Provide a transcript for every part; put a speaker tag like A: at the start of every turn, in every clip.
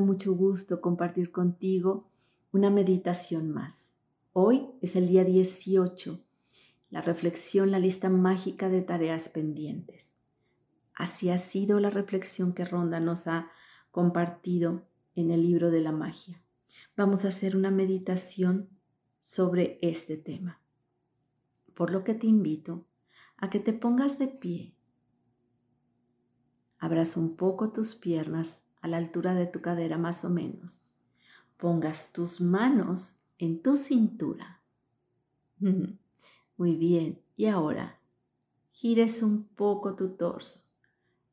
A: mucho gusto compartir contigo una meditación más. Hoy es el día 18, la reflexión, la lista mágica de tareas pendientes. Así ha sido la reflexión que Ronda nos ha compartido en el libro de la magia. Vamos a hacer una meditación sobre este tema. Por lo que te invito a que te pongas de pie. Abras un poco tus piernas a la altura de tu cadera más o menos. Pongas tus manos en tu cintura. Muy bien. Y ahora, gires un poco tu torso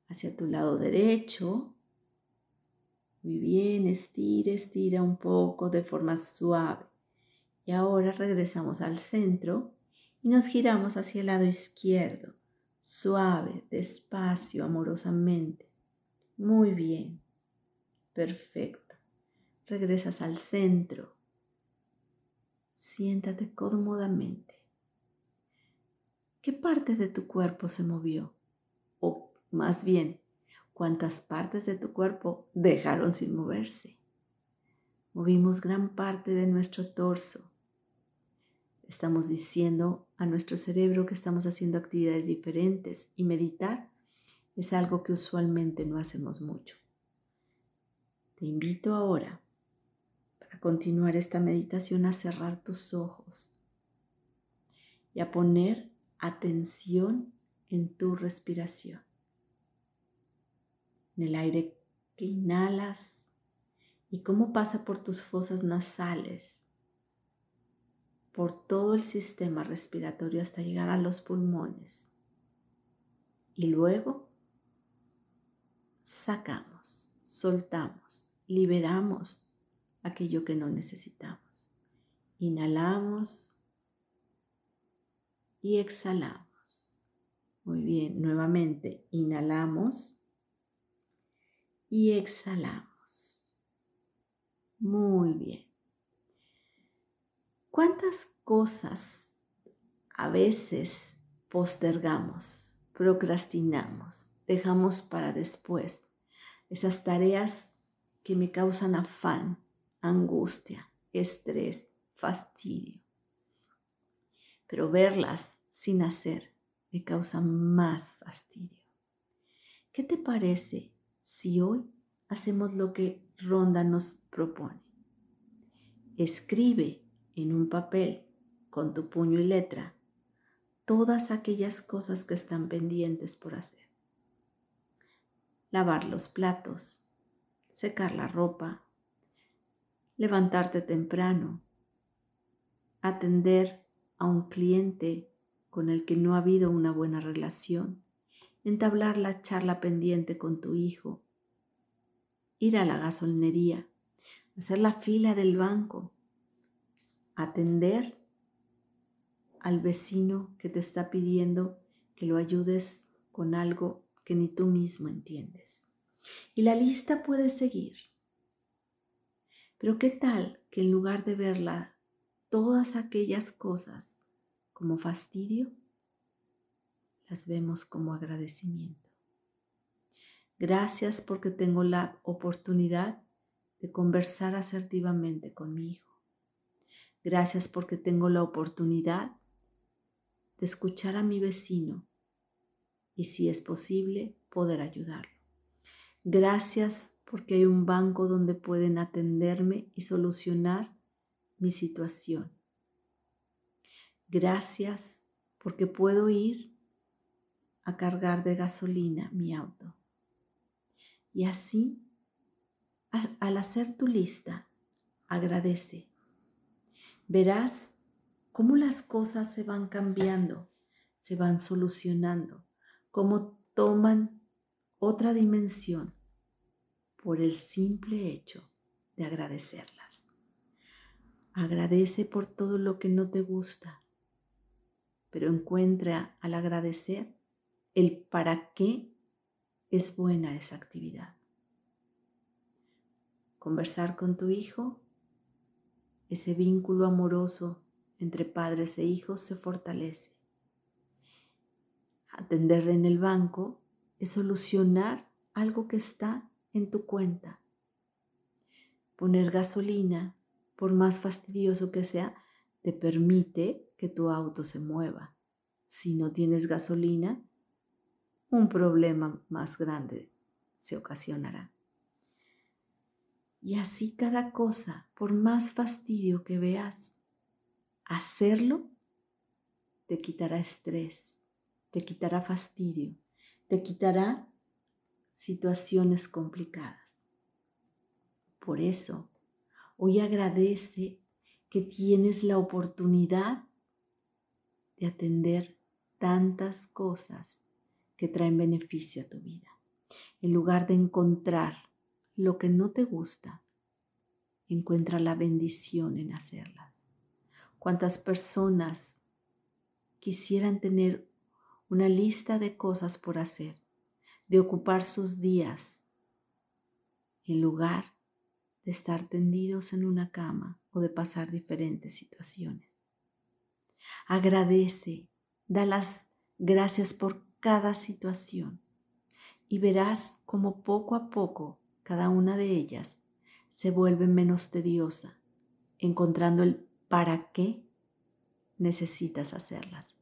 A: hacia tu lado derecho. Muy bien, estira, estira un poco de forma suave. Y ahora regresamos al centro y nos giramos hacia el lado izquierdo, suave, despacio, amorosamente. Muy bien. Perfecto. Regresas al centro. Siéntate cómodamente. ¿Qué parte de tu cuerpo se movió? O más bien, ¿cuántas partes de tu cuerpo dejaron sin moverse? Movimos gran parte de nuestro torso. Estamos diciendo a nuestro cerebro que estamos haciendo actividades diferentes y meditar es algo que usualmente no hacemos mucho. Te invito ahora, para continuar esta meditación, a cerrar tus ojos y a poner atención en tu respiración. En el aire que inhalas y cómo pasa por tus fosas nasales, por todo el sistema respiratorio hasta llegar a los pulmones. Y luego sacamos, soltamos liberamos aquello que no necesitamos. Inhalamos y exhalamos. Muy bien, nuevamente inhalamos y exhalamos. Muy bien. ¿Cuántas cosas a veces postergamos, procrastinamos, dejamos para después? Esas tareas que me causan afán, angustia, estrés, fastidio. Pero verlas sin hacer me causa más fastidio. ¿Qué te parece si hoy hacemos lo que Ronda nos propone? Escribe en un papel con tu puño y letra todas aquellas cosas que están pendientes por hacer. Lavar los platos, secar la ropa, levantarte temprano, atender a un cliente con el que no ha habido una buena relación, entablar la charla pendiente con tu hijo, ir a la gasolinería, hacer la fila del banco, atender al vecino que te está pidiendo que lo ayudes con algo que ni tú mismo entiendes. Y la lista puede seguir. Pero ¿qué tal que en lugar de verla todas aquellas cosas como fastidio, las vemos como agradecimiento? Gracias porque tengo la oportunidad de conversar asertivamente con mi hijo. Gracias porque tengo la oportunidad de escuchar a mi vecino y si es posible poder ayudarlo. Gracias porque hay un banco donde pueden atenderme y solucionar mi situación. Gracias porque puedo ir a cargar de gasolina mi auto. Y así, al hacer tu lista, agradece. Verás cómo las cosas se van cambiando, se van solucionando, cómo toman otra dimensión por el simple hecho de agradecerlas. Agradece por todo lo que no te gusta, pero encuentra al agradecer el para qué es buena esa actividad. Conversar con tu hijo, ese vínculo amoroso entre padres e hijos se fortalece. Atenderle en el banco es solucionar algo que está en tu cuenta. Poner gasolina, por más fastidioso que sea, te permite que tu auto se mueva. Si no tienes gasolina, un problema más grande se ocasionará. Y así cada cosa, por más fastidio que veas, hacerlo te quitará estrés, te quitará fastidio, te quitará situaciones complicadas. Por eso, hoy agradece que tienes la oportunidad de atender tantas cosas que traen beneficio a tu vida. En lugar de encontrar lo que no te gusta, encuentra la bendición en hacerlas. ¿Cuántas personas quisieran tener una lista de cosas por hacer, de ocupar sus días, en lugar de estar tendidos en una cama o de pasar diferentes situaciones? Agradece, da las gracias por cada situación y verás como poco a poco cada una de ellas se vuelve menos tediosa, encontrando el para qué necesitas hacerlas,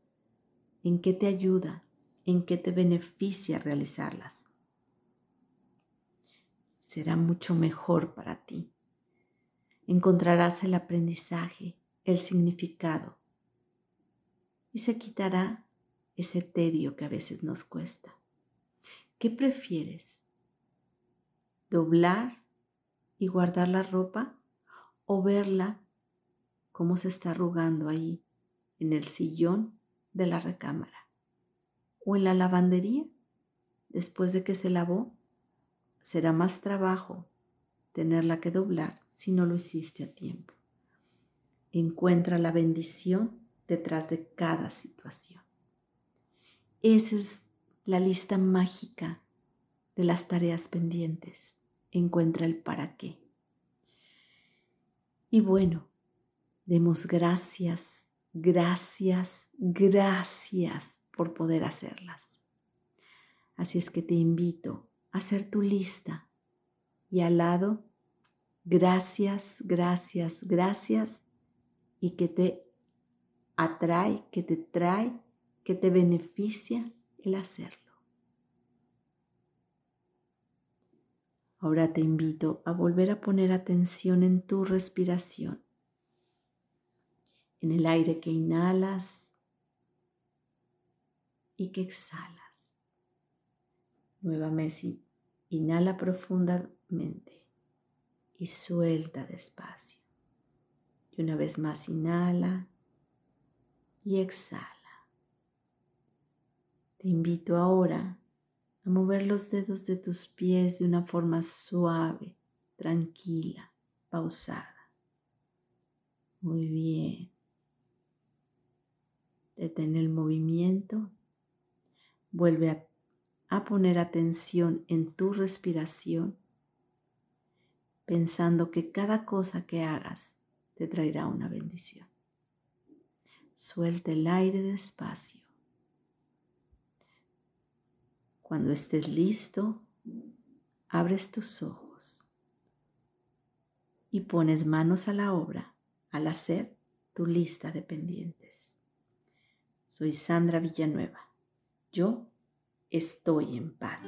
A: en qué te ayuda, en qué te beneficia realizarlas. Será mucho mejor para ti. Encontrarás el aprendizaje, el significado y se quitará ese tedio que a veces nos cuesta. ¿Qué prefieres? ¿Doblar y guardar la ropa o verla cómo se está arrugando ahí en el sillón de la recámara o en la lavandería después de que se lavó? Será más trabajo tenerla que doblar si no lo hiciste a tiempo. Encuentra la bendición detrás de cada situación. Esa es la lista mágica de las tareas pendientes. Encuentra el para qué. Y bueno, demos gracias, gracias, gracias por poder hacerlas. Así es que te invito a hacer tu lista y al lado, gracias, gracias, gracias y que te atrae, que te trae que te beneficia el hacerlo. Ahora te invito a volver a poner atención en tu respiración, en el aire que inhalas y que exhalas. Nuevamente, inhala profundamente y suelta despacio. Y una vez más, inhala y exhala. Te invito ahora a mover los dedos de tus pies de una forma suave, tranquila, pausada. Muy bien. Detén el movimiento. Vuelve a, poner atención en tu respiración, pensando que cada cosa que hagas te traerá una bendición. Suelta el aire despacio. Cuando estés listo, abres tus ojos y pones manos a la obra al hacer tu lista de pendientes. Soy Sandra Villanueva yo estoy en paz.